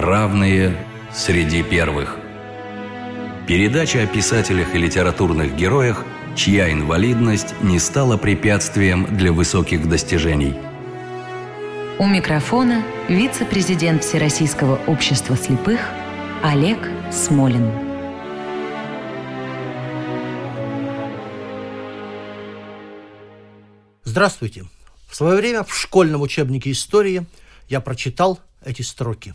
Равные среди первых. Передача о писателях и литературных героях, чья инвалидность не стала препятствием для высоких достижений. У микрофона вице-президент Всероссийского общества слепых Олег Смолин. Здравствуйте. В свое время в школьном учебнике истории я прочитал эти строки.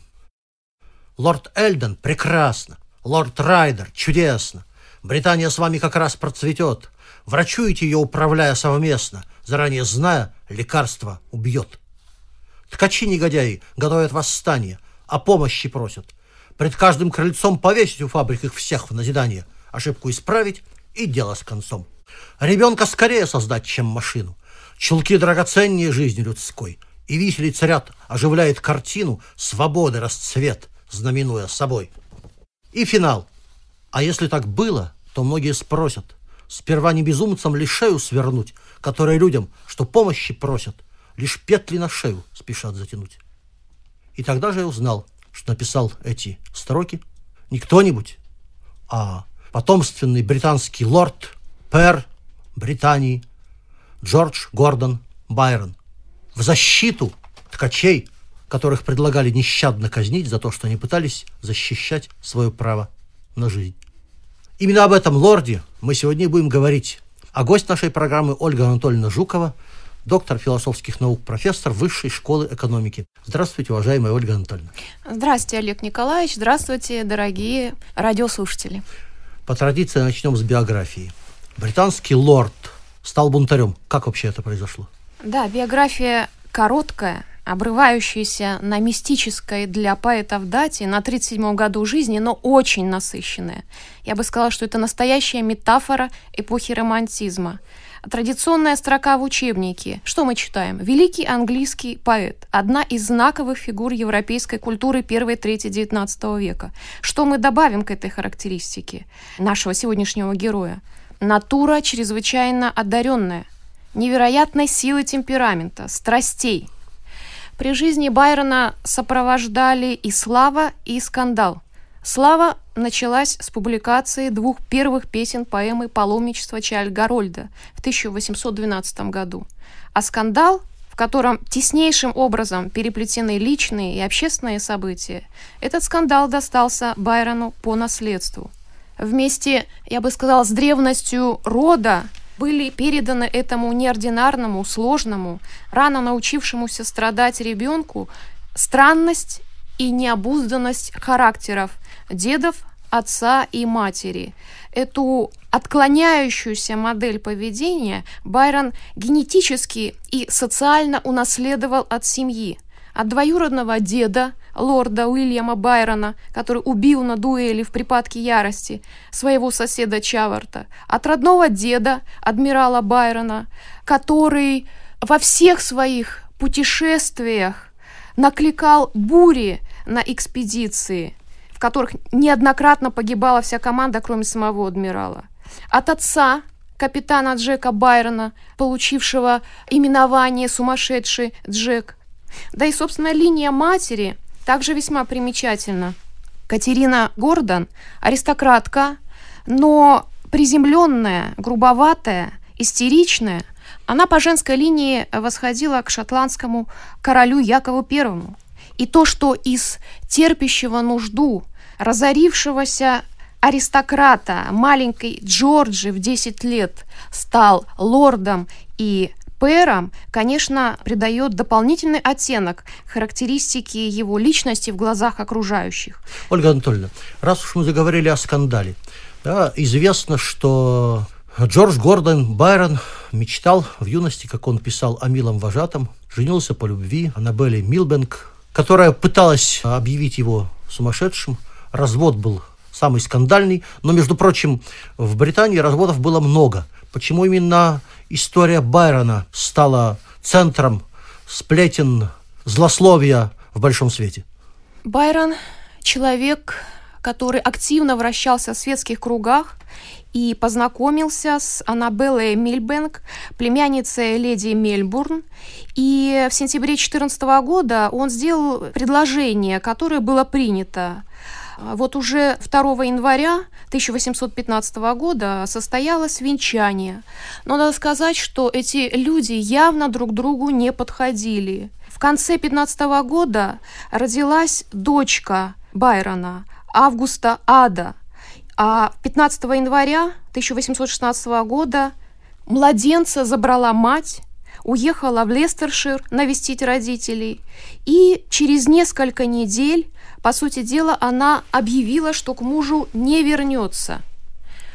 Лорд Эльден прекрасно, лорд Райдер чудесно. Британия с вами как раз процветет. Врачуете ее, управляя совместно, заранее зная, лекарство убьет. Ткачи-негодяи готовят восстание, о помощи просят. Пред каждым крыльцом повесить у фабрик их всех в назидание, ошибку исправить и дело с концом. Ребенка скорее создать, чем машину. Чулки драгоценнее жизни людской. И виселица ряд оживляет картину свободы расцвет, знаменуя собой. И финал. А если так было, то многие спросят. Сперва не безумцам ли шею свернуть, которые людям, что помощи просят, лишь петли на шею спешат затянуть. И тогда же я узнал, что написал эти строки не кто-нибудь, а потомственный британский лорд, пэр Британии, Джордж Гордон Байрон. В защиту ткачей, которых предлагали нещадно казнить за то, что они пытались защищать свое право на жизнь. Именно об этом лорде мы сегодня будем говорить. А гость нашей программы Ольга Анатольевна Жукова, доктор философских наук, профессор Высшей школы экономики. Здравствуйте, уважаемая Ольга Анатольевна. Здравствуйте, Олег Николаевич. Здравствуйте, дорогие радиослушатели. По традиции начнем с биографии. Британский лорд стал бунтарем. Как вообще это произошло? Да, биография короткая, обрывающаяся на мистической для поэтов дате на 37-м году жизни, но очень насыщенная. Я бы сказала, что это настоящая метафора эпохи романтизма. Традиционная строка в учебнике. Что мы читаем? Великий английский поэт. Одна из знаковых фигур европейской культуры первой трети XIX века. Что мы добавим к этой характеристике нашего сегодняшнего героя? Натура чрезвычайно одаренная, невероятной силы темперамента, страстей. При жизни Байрона сопровождали и слава, и скандал. Слава началась с публикации двух первых песен поэмы «Паломничество Чайльд Гарольда» в 1812 году. А скандал, в котором теснейшим образом переплетены личные и общественные события, этот скандал достался Байрону по наследству – вместе, я бы сказала, с древностью рода были переданы этому неординарному, сложному, рано научившемуся страдать ребенку странность и необузданность характеров дедов, отца и матери. Эту отклоняющуюся модель поведения Байрон генетически и социально унаследовал от семьи, от двоюродного деда, лорда Уильяма Байрона, который убил на дуэли в припадке ярости своего соседа Чаварта, от родного деда, адмирала Байрона, который во всех своих путешествиях накликал бури на экспедиции, в которых неоднократно погибала вся команда, кроме самого адмирала. От отца, капитана Джека Байрона, получившего именование «Сумасшедший Джек», да и, собственно, линия матери также весьма примечательна. Катерина Гордон – аристократка, но приземленная, грубоватая, истеричная, она по женской линии восходила к шотландскому королю Якову I. И то, что из терпящего нужду, разорившегося аристократа, маленькой Джорджи в 10 лет стал лордом и пэром, конечно, придает дополнительный оттенок характеристики его личности в глазах окружающих. Ольга Анатольевна, раз уж мы заговорили о скандале, да, известно, что Джордж Гордон Байрон мечтал в юности, как он писал о милом вожатом, женился по любви Аннабелле Милбенк, которая пыталась объявить его сумасшедшим. Развод был самый скандальный, но, между прочим, в Британии разводов было много. Почему именно история Байрона стала центром сплетен злословия в большом свете? Байрон – человек, который активно вращался в светских кругах и познакомился с Аннабеллой Мильбенк, племянницей леди Мельбурн. И в сентябре 2014 года он сделал предложение, которое было принято. Вот уже 2 января 1815 года состоялось венчание. Но надо сказать, что эти люди явно друг другу не подходили. В конце 15 года родилась дочка Байрона, Августа Ада – а 15 января 1816 года младенца забрала мать, уехала в Лестершир навестить родителей, и через несколько недель, по сути дела, она объявила, что к мужу не вернется.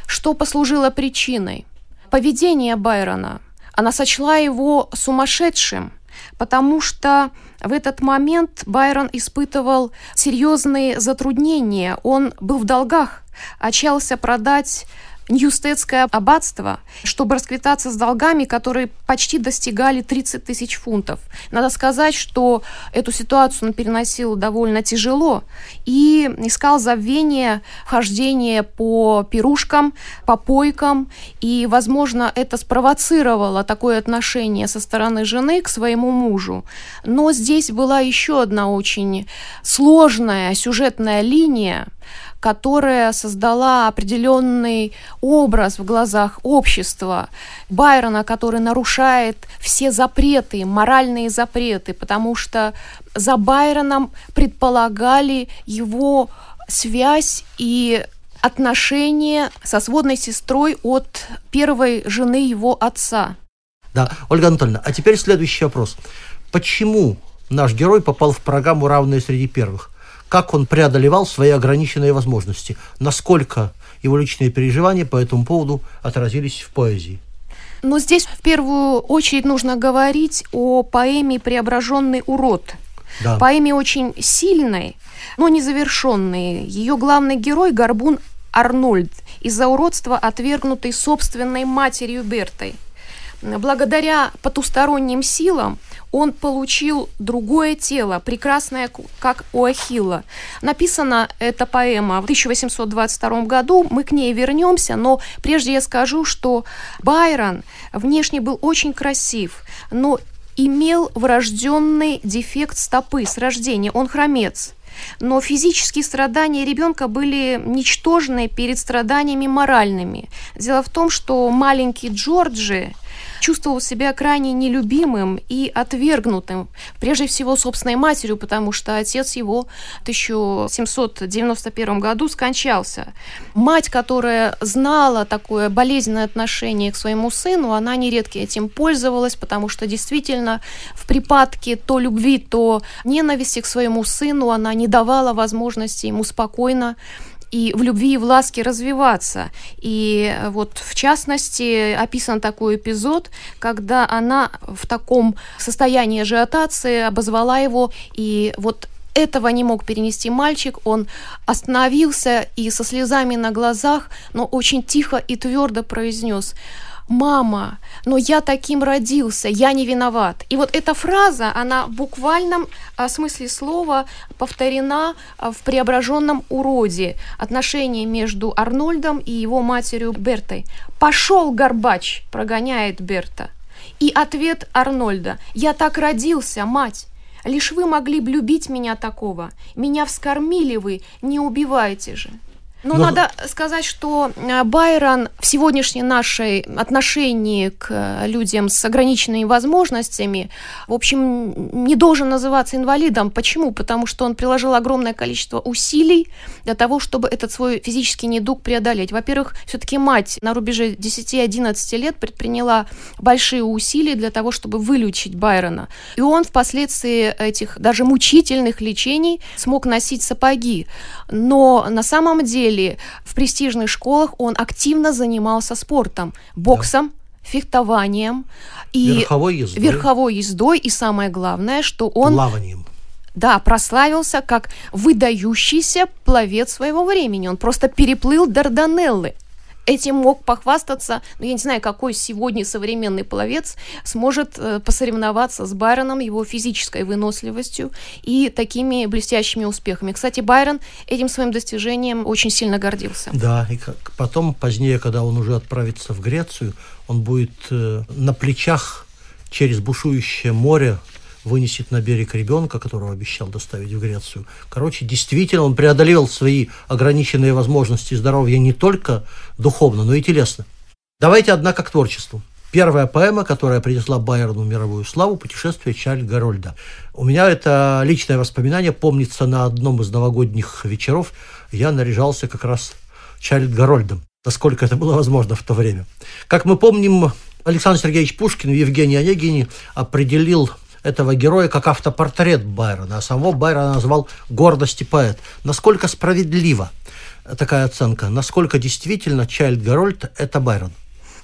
Что послужило причиной? Поведение Байрона. Она сочла его сумасшедшим, потому что в этот момент Байрон испытывал серьезные затруднения. Он был в долгах отчаялся продать Ньюстедское аббатство, чтобы расквитаться с долгами, которые почти достигали 30 тысяч фунтов. Надо сказать, что эту ситуацию он переносил довольно тяжело и искал забвение, хождение по пирушкам, по пойкам, и, возможно, это спровоцировало такое отношение со стороны жены к своему мужу. Но здесь была еще одна очень сложная сюжетная линия, которая создала определенный образ в глазах общества. Байрона, который нарушает все запреты, моральные запреты, потому что за Байроном предполагали его связь и отношения со сводной сестрой от первой жены его отца. Да, Ольга Анатольевна, а теперь следующий вопрос. Почему наш герой попал в программу «Равные среди первых»? Как он преодолевал свои ограниченные возможности, насколько его личные переживания по этому поводу отразились в поэзии. Но здесь в первую очередь нужно говорить о поэме «Преображенный урод». Да. Поэме очень сильной, но незавершенной. Ее главный герой – Горбун Арнольд, из-за уродства отвергнутый собственной матерью Бертой. Благодаря потусторонним силам он получил другое тело, прекрасное, как у Ахилла. Написана эта поэма в 1822 году, мы к ней вернемся, но прежде я скажу, что Байрон внешне был очень красив, но имел врожденный дефект стопы с рождения, он хромец. Но физические страдания ребенка были ничтожны перед страданиями моральными. Дело в том, что маленький Джорджи, чувствовал себя крайне нелюбимым и отвергнутым, прежде всего собственной матерью, потому что отец его в 1791 году скончался. Мать, которая знала такое болезненное отношение к своему сыну, она нередко этим пользовалась, потому что действительно в припадке то любви, то ненависти к своему сыну она не давала возможности ему спокойно и в любви и в ласке развиваться. И вот в частности описан такой эпизод, когда она в таком состоянии ажиотации обозвала его, и вот этого не мог перенести мальчик, он остановился и со слезами на глазах, но очень тихо и твердо произнес «Мама, но я таким родился, я не виноват». И вот эта фраза, она в буквальном а, смысле слова повторена а, в преображенном уроде. Отношения между Арнольдом и его матерью Бертой. «Пошел, Горбач!» – прогоняет Берта. И ответ Арнольда «Я так родился, мать!» Лишь вы могли бы любить меня такого. Меня вскормили вы, не убивайте же. Но, Но надо сказать, что э, Байрон в сегодняшней нашей отношении к э, людям с ограниченными возможностями, в общем, не должен называться инвалидом. Почему? Потому что он приложил огромное количество усилий для того, чтобы этот свой физический недуг преодолеть. Во-первых, все-таки мать на рубеже 10-11 лет предприняла большие усилия для того, чтобы вылечить Байрона. И он впоследствии этих даже мучительных лечений смог носить сапоги. Но на самом деле деле в престижных школах он активно занимался спортом, боксом, да. фехтованием и верховой ездой. верховой ездой, и самое главное, что он плаванием. Да, прославился как выдающийся пловец своего времени. Он просто переплыл Дарданеллы. Этим мог похвастаться, но я не знаю, какой сегодня современный пловец сможет э, посоревноваться с Байроном, его физической выносливостью и такими блестящими успехами. Кстати, Байрон этим своим достижением очень сильно гордился. Да, и как потом, позднее, когда он уже отправится в Грецию, он будет э, на плечах через бушующее море вынесет на берег ребенка, которого обещал доставить в Грецию. Короче, действительно, он преодолел свои ограниченные возможности здоровья не только духовно, но и телесно. Давайте, однако, к творчеству. Первая поэма, которая принесла Байрону мировую славу, «Путешествие Чарльза Гарольда». У меня это личное воспоминание. Помнится, на одном из новогодних вечеров я наряжался как раз Чарльз Гарольдом, насколько это было возможно в то время. Как мы помним, Александр Сергеевич Пушкин в Евгении Онегине определил этого героя как автопортрет Байрона, а самого Байрона назвал «гордости поэт». Насколько справедлива такая оценка? Насколько действительно Чайльд Гарольд – это Байрон?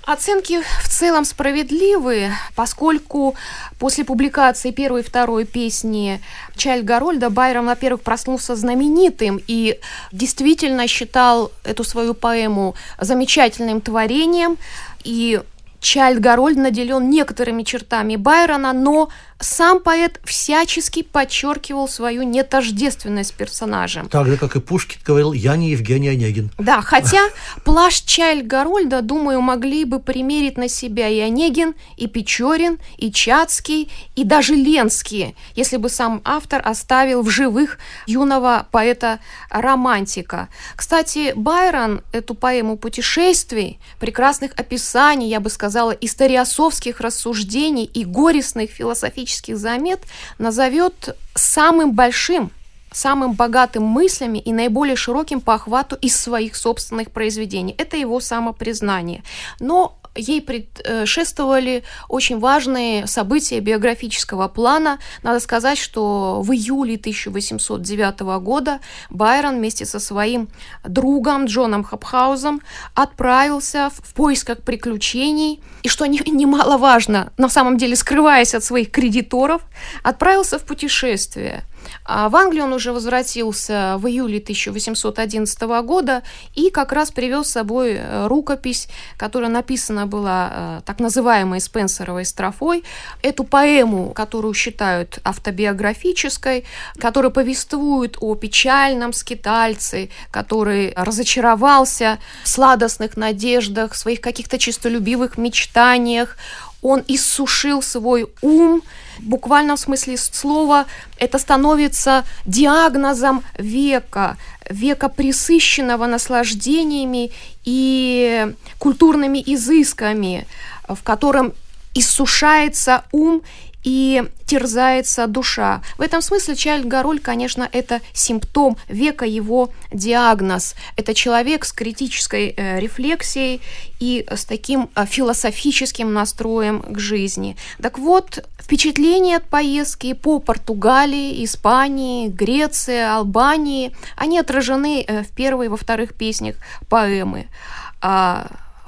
Оценки в целом справедливы, поскольку после публикации первой и второй песни Чайльд Гарольда Байрон, во-первых, проснулся знаменитым и действительно считал эту свою поэму замечательным творением, и Чайльд Гарольд наделен некоторыми чертами Байрона, но сам поэт всячески подчеркивал свою нетождественность персонажем. Так же, как и Пушкин говорил, я не Евгений Онегин. Да, хотя плащ Чайльд Гарольда, думаю, могли бы примерить на себя и Онегин, и Печорин, и Чацкий, и даже Ленский, если бы сам автор оставил в живых юного поэта-романтика. Кстати, Байрон эту поэму путешествий, прекрасных описаний, я бы сказала, историосовских рассуждений и горестных философических исторических замет назовет самым большим самым богатым мыслями и наиболее широким по охвату из своих собственных произведений. Это его самопризнание. Но ей предшествовали очень важные события биографического плана. Надо сказать, что в июле 1809 года Байрон вместе со своим другом Джоном Хапхаузом отправился в поисках приключений и, что немаловажно, на самом деле скрываясь от своих кредиторов, отправился в путешествие – а в Англию он уже возвратился в июле 1811 года и как раз привез с собой э, рукопись, которая написана была э, так называемой Спенсеровой строфой. Эту поэму, которую считают автобиографической, которая повествует о печальном скитальце, который разочаровался в сладостных надеждах, своих каких-то чистолюбивых мечтаниях, он иссушил свой ум, в буквальном смысле слова, это становится диагнозом века, века присыщенного наслаждениями и культурными изысками, в котором иссушается ум и терзается душа. В этом смысле Чайльд Гароль, конечно, это симптом века, его диагноз. Это человек с критической э, рефлексией и с таким э, философическим настроем к жизни. Так вот, впечатления от поездки по Португалии, Испании, Греции, Албании, они отражены э, в первой и во вторых песнях поэмы.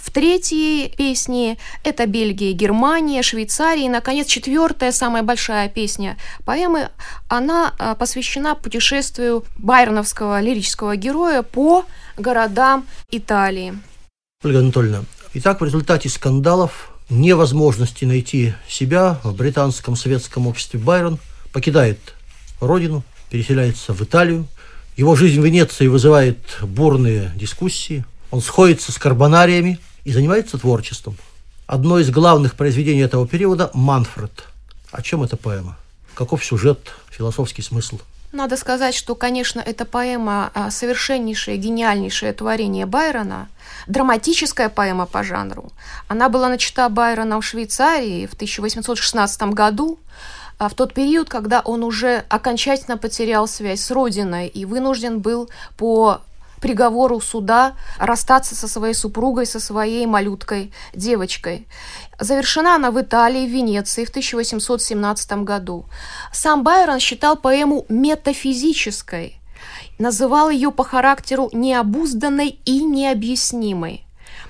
В третьей песне это Бельгия, Германия, Швейцария. И, наконец, четвертая, самая большая песня поэмы, она а, посвящена путешествию байроновского лирического героя по городам Италии. Ольга Анатольевна, итак, в результате скандалов, невозможности найти себя в британском советском обществе Байрон покидает родину, переселяется в Италию. Его жизнь в Венеции вызывает бурные дискуссии. Он сходится с карбонариями, и занимается творчеством. Одно из главных произведений этого периода – «Манфред». О чем эта поэма? Каков сюжет, философский смысл? Надо сказать, что, конечно, эта поэма а, совершеннейшее, гениальнейшее творение Байрона, драматическая поэма по жанру. Она была начата Байроном в Швейцарии в 1816 году, а, в тот период, когда он уже окончательно потерял связь с родиной и вынужден был по приговору суда расстаться со своей супругой, со своей малюткой девочкой. Завершена она в Италии, в Венеции в 1817 году. Сам Байрон считал поэму метафизической, называл ее по характеру необузданной и необъяснимой.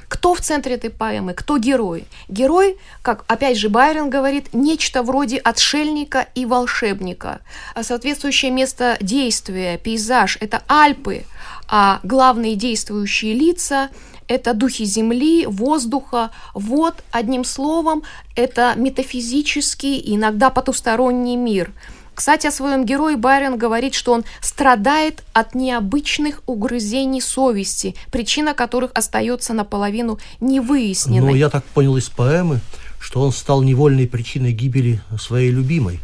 Кто в центре этой поэмы? Кто герой? Герой, как опять же Байрон говорит, нечто вроде отшельника и волшебника. Соответствующее место действия, пейзаж – это Альпы – а главные действующие лица – это духи земли, воздуха, вот, одним словом, это метафизический, иногда потусторонний мир – кстати, о своем герое Байрон говорит, что он страдает от необычных угрызений совести, причина которых остается наполовину невыясненной. Ну, я так понял из поэмы, что он стал невольной причиной гибели своей любимой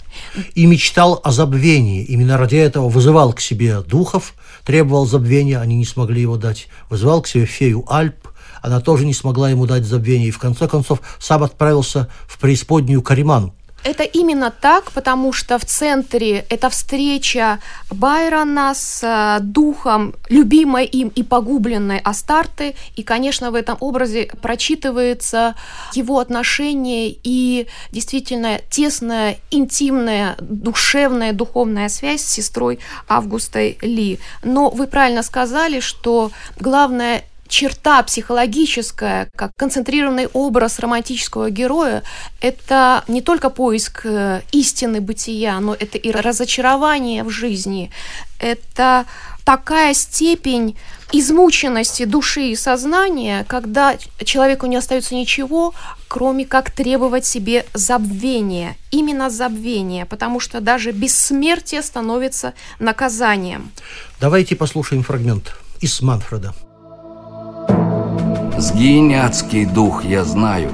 и мечтал о забвении. Именно ради этого вызывал к себе духов, требовал забвения, они не смогли его дать. Вызывал к себе фею Альп, она тоже не смогла ему дать забвение. И в конце концов сам отправился в преисподнюю Кариману. Это именно так, потому что в центре это встреча Байрона с э, духом любимой им и погубленной Астарты, и, конечно, в этом образе прочитывается его отношение и действительно тесная, интимная, душевная, духовная связь с сестрой Августой Ли. Но вы правильно сказали, что главное черта психологическая, как концентрированный образ романтического героя, это не только поиск э, истины бытия, но это и разочарование в жизни, это такая степень измученности души и сознания, когда человеку не остается ничего, кроме как требовать себе забвения. Именно забвения, потому что даже бессмертие становится наказанием. Давайте послушаем фрагмент из Манфреда. Сгинь, дух, я знаю,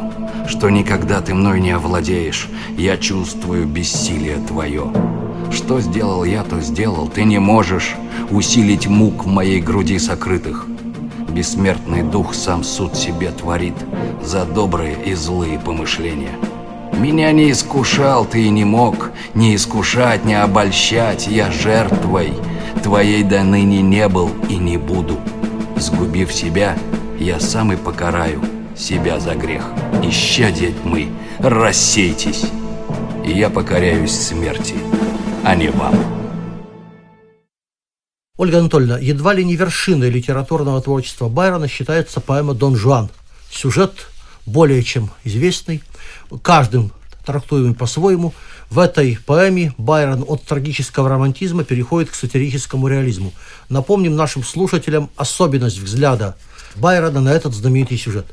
что никогда ты мной не овладеешь. Я чувствую бессилие твое. Что сделал я, то сделал. Ты не можешь усилить мук в моей груди сокрытых. Бессмертный дух сам суд себе творит за добрые и злые помышления. Меня не искушал ты и не мог, не искушать, не обольщать, я жертвой твоей до ныне не был и не буду. Сгубив себя, я сам и покараю себя за грех. Исчадие тьмы, рассейтесь, и я покоряюсь смерти, а не вам. Ольга Анатольевна, едва ли не вершиной литературного творчества Байрона считается поэма «Дон Жуан». Сюжет более чем известный, каждым трактуемый по-своему. В этой поэме Байрон от трагического романтизма переходит к сатирическому реализму. Напомним нашим слушателям особенность взгляда Байрона на этот знаменитый сюжет.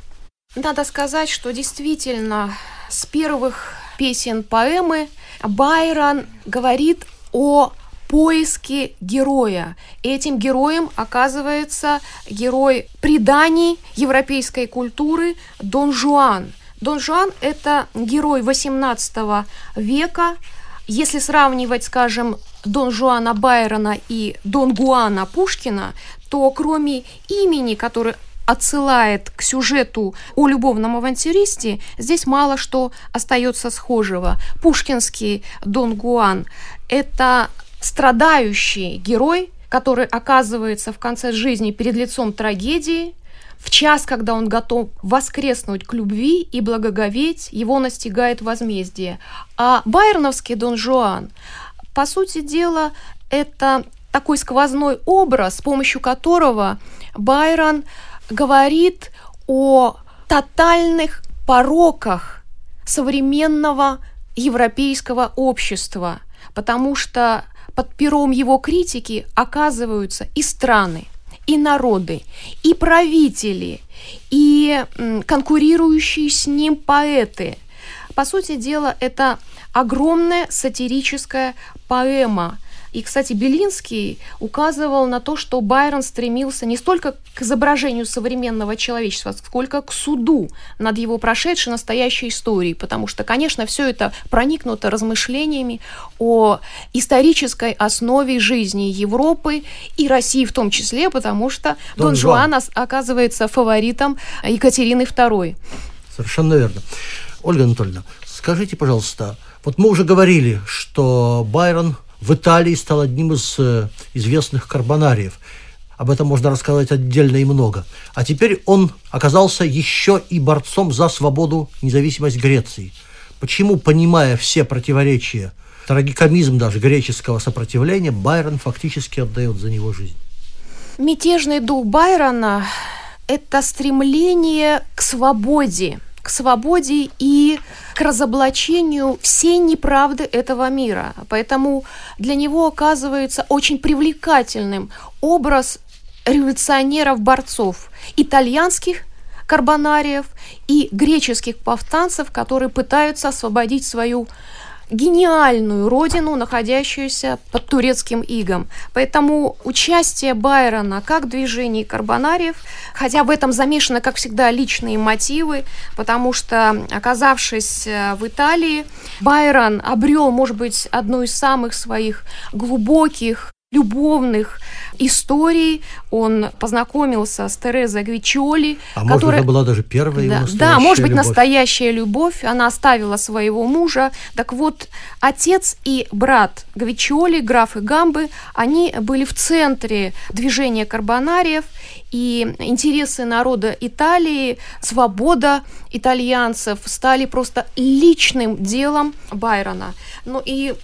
Надо сказать, что действительно с первых песен поэмы Байрон говорит о поиске героя. Этим героем оказывается герой преданий европейской культуры Дон Жуан. Дон Жуан – это герой XVIII века. Если сравнивать, скажем, Дон Жуана Байрона и Дон Гуана Пушкина, то кроме имени, которое отсылает к сюжету о любовном авантюристе, здесь мало что остается схожего. Пушкинский Дон Гуан – это страдающий герой, который оказывается в конце жизни перед лицом трагедии, в час, когда он готов воскреснуть к любви и благоговеть, его настигает возмездие. А байроновский Дон Жуан, по сути дела, это такой сквозной образ, с помощью которого Байрон говорит о тотальных пороках современного европейского общества, потому что под пером его критики оказываются и страны, и народы, и правители, и конкурирующие с ним поэты. По сути дела, это огромная сатирическая поэма – и, кстати, Белинский указывал на то, что Байрон стремился не столько к изображению современного человечества, сколько к суду над его прошедшей настоящей историей, потому что, конечно, все это проникнуто размышлениями о исторической основе жизни Европы и России в том числе, потому что Дон, Дон Жуан оказывается фаворитом Екатерины II. Совершенно верно. Ольга Анатольевна, скажите, пожалуйста, вот мы уже говорили, что Байрон в Италии стал одним из э, известных карбонариев. Об этом можно рассказать отдельно и много. А теперь он оказался еще и борцом за свободу, независимость Греции. Почему, понимая все противоречия, трагикомизм даже греческого сопротивления, Байрон фактически отдает за него жизнь? Мятежный дух Байрона – это стремление к свободе, к свободе и к разоблачению всей неправды этого мира. Поэтому для него оказывается очень привлекательным образ революционеров-борцов, итальянских карбонариев и греческих повстанцев, которые пытаются освободить свою гениальную родину, находящуюся под турецким игом. Поэтому участие Байрона как в движении карбонариев, хотя в этом замешаны, как всегда, личные мотивы, потому что, оказавшись э, в Италии, Байрон обрел, может быть, одну из самых своих глубоких любовных историй. Он познакомился с Терезой Гвичоли. А которая... может, это была даже первая да, его Да, может быть, любовь. настоящая любовь. Она оставила своего мужа. Так вот, отец и брат Гвичоли, граф и Гамбы, они были в центре движения карбонариев. И интересы народа Италии, свобода итальянцев стали просто личным делом Байрона. Ну и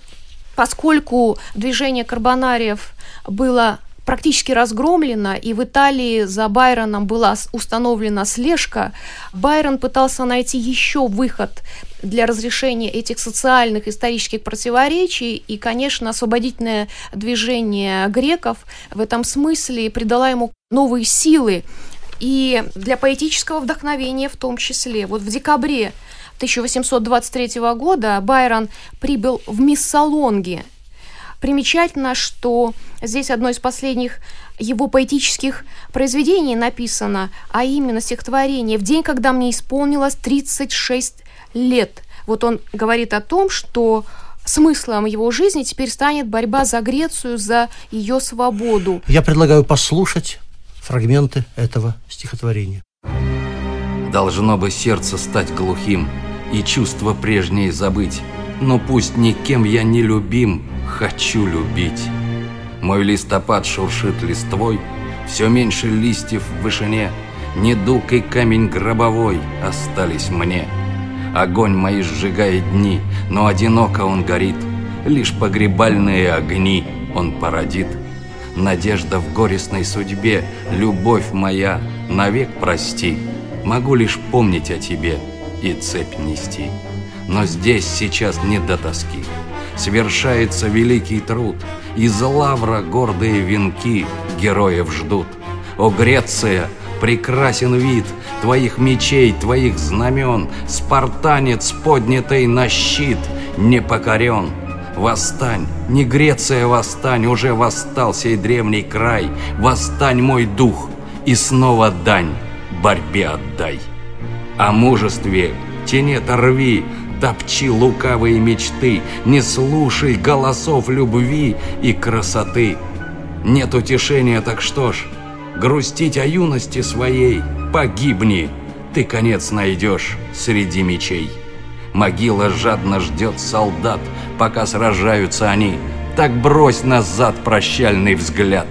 поскольку движение карбонариев было практически разгромлено, и в Италии за Байроном была установлена слежка, Байрон пытался найти еще выход для разрешения этих социальных исторических противоречий, и, конечно, освободительное движение греков в этом смысле придало ему новые силы, и для поэтического вдохновения в том числе. Вот в декабре 1823 года Байрон прибыл в Миссалонги. Примечательно, что здесь одно из последних его поэтических произведений написано, а именно стихотворение «В день, когда мне исполнилось 36 лет». Вот он говорит о том, что смыслом его жизни теперь станет борьба за Грецию, за ее свободу. Я предлагаю послушать фрагменты этого стихотворения. Должно бы сердце стать глухим, и чувства прежние забыть. Но пусть никем я не любим, хочу любить. Мой листопад шуршит листвой, все меньше листьев в вышине, Недуг и камень гробовой остались мне. Огонь мои сжигает дни, но одиноко он горит, Лишь погребальные огни он породит. Надежда в горестной судьбе, любовь моя, навек прости, Могу лишь помнить о тебе — и цепь нести. Но здесь сейчас не до тоски. Свершается великий труд, Из лавра гордые венки героев ждут. О, Греция, прекрасен вид Твоих мечей, твоих знамен, Спартанец, поднятый на щит, не покорен. Восстань, не Греция восстань, Уже восстал сей древний край, Восстань, мой дух, и снова дань борьбе отдай. О мужестве тенет рви, топчи лукавые мечты, не слушай голосов любви и красоты. Нет утешения, так что ж, грустить о юности своей, погибни, ты конец найдешь среди мечей. Могила жадно ждет солдат, пока сражаются они, так брось назад прощальный взгляд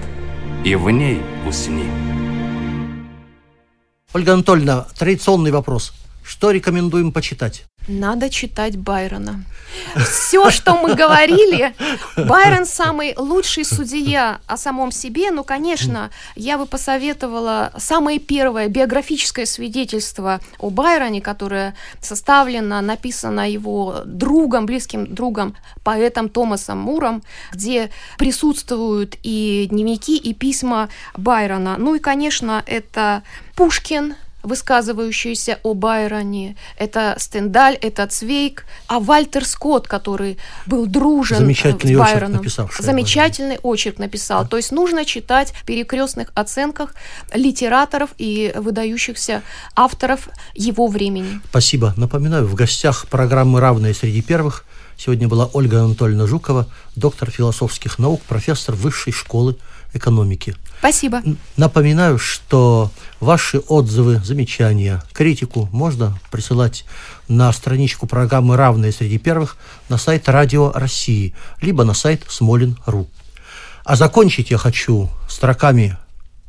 и в ней усни. Ольга Анатольевна, традиционный вопрос. Что рекомендуем почитать? Надо читать Байрона. Все, что мы говорили, Байрон самый лучший судья о самом себе. Ну, конечно, я бы посоветовала самое первое биографическое свидетельство о Байроне, которое составлено, написано его другом, близким другом, поэтом Томасом Муром, где присутствуют и дневники, и письма Байрона. Ну и, конечно, это Пушкин, высказывающиеся о Байроне. Это Стендаль, это Цвейк, а Вальтер Скотт, который был дружен э, Замечательный с Байроном. Очерк Замечательный очерк написал. Да. То есть нужно читать в перекрестных оценках литераторов и выдающихся авторов его времени. Спасибо. Напоминаю, в гостях программы «Равные среди первых» сегодня была Ольга Анатольевна Жукова, доктор философских наук, профессор высшей школы экономики. Спасибо. Напоминаю, что ваши отзывы, замечания, критику можно присылать на страничку программы «Равные среди первых» на сайт Радио России, либо на сайт Смолин.ру. А закончить я хочу строками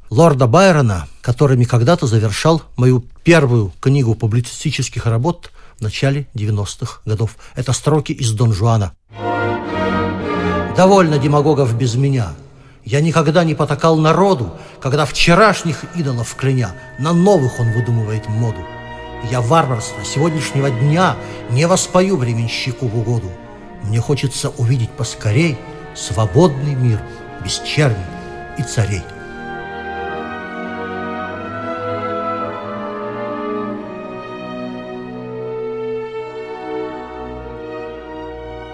лорда Байрона, которыми когда-то завершал мою первую книгу публицистических работ в начале 90-х годов. Это строки из Дон Жуана. «Довольно демагогов без меня. Я никогда не потакал народу, когда вчерашних идолов кляня, на новых он выдумывает моду. Я варварство сегодняшнего дня не воспою временщику в угоду. Мне хочется увидеть поскорей свободный мир без черни и царей.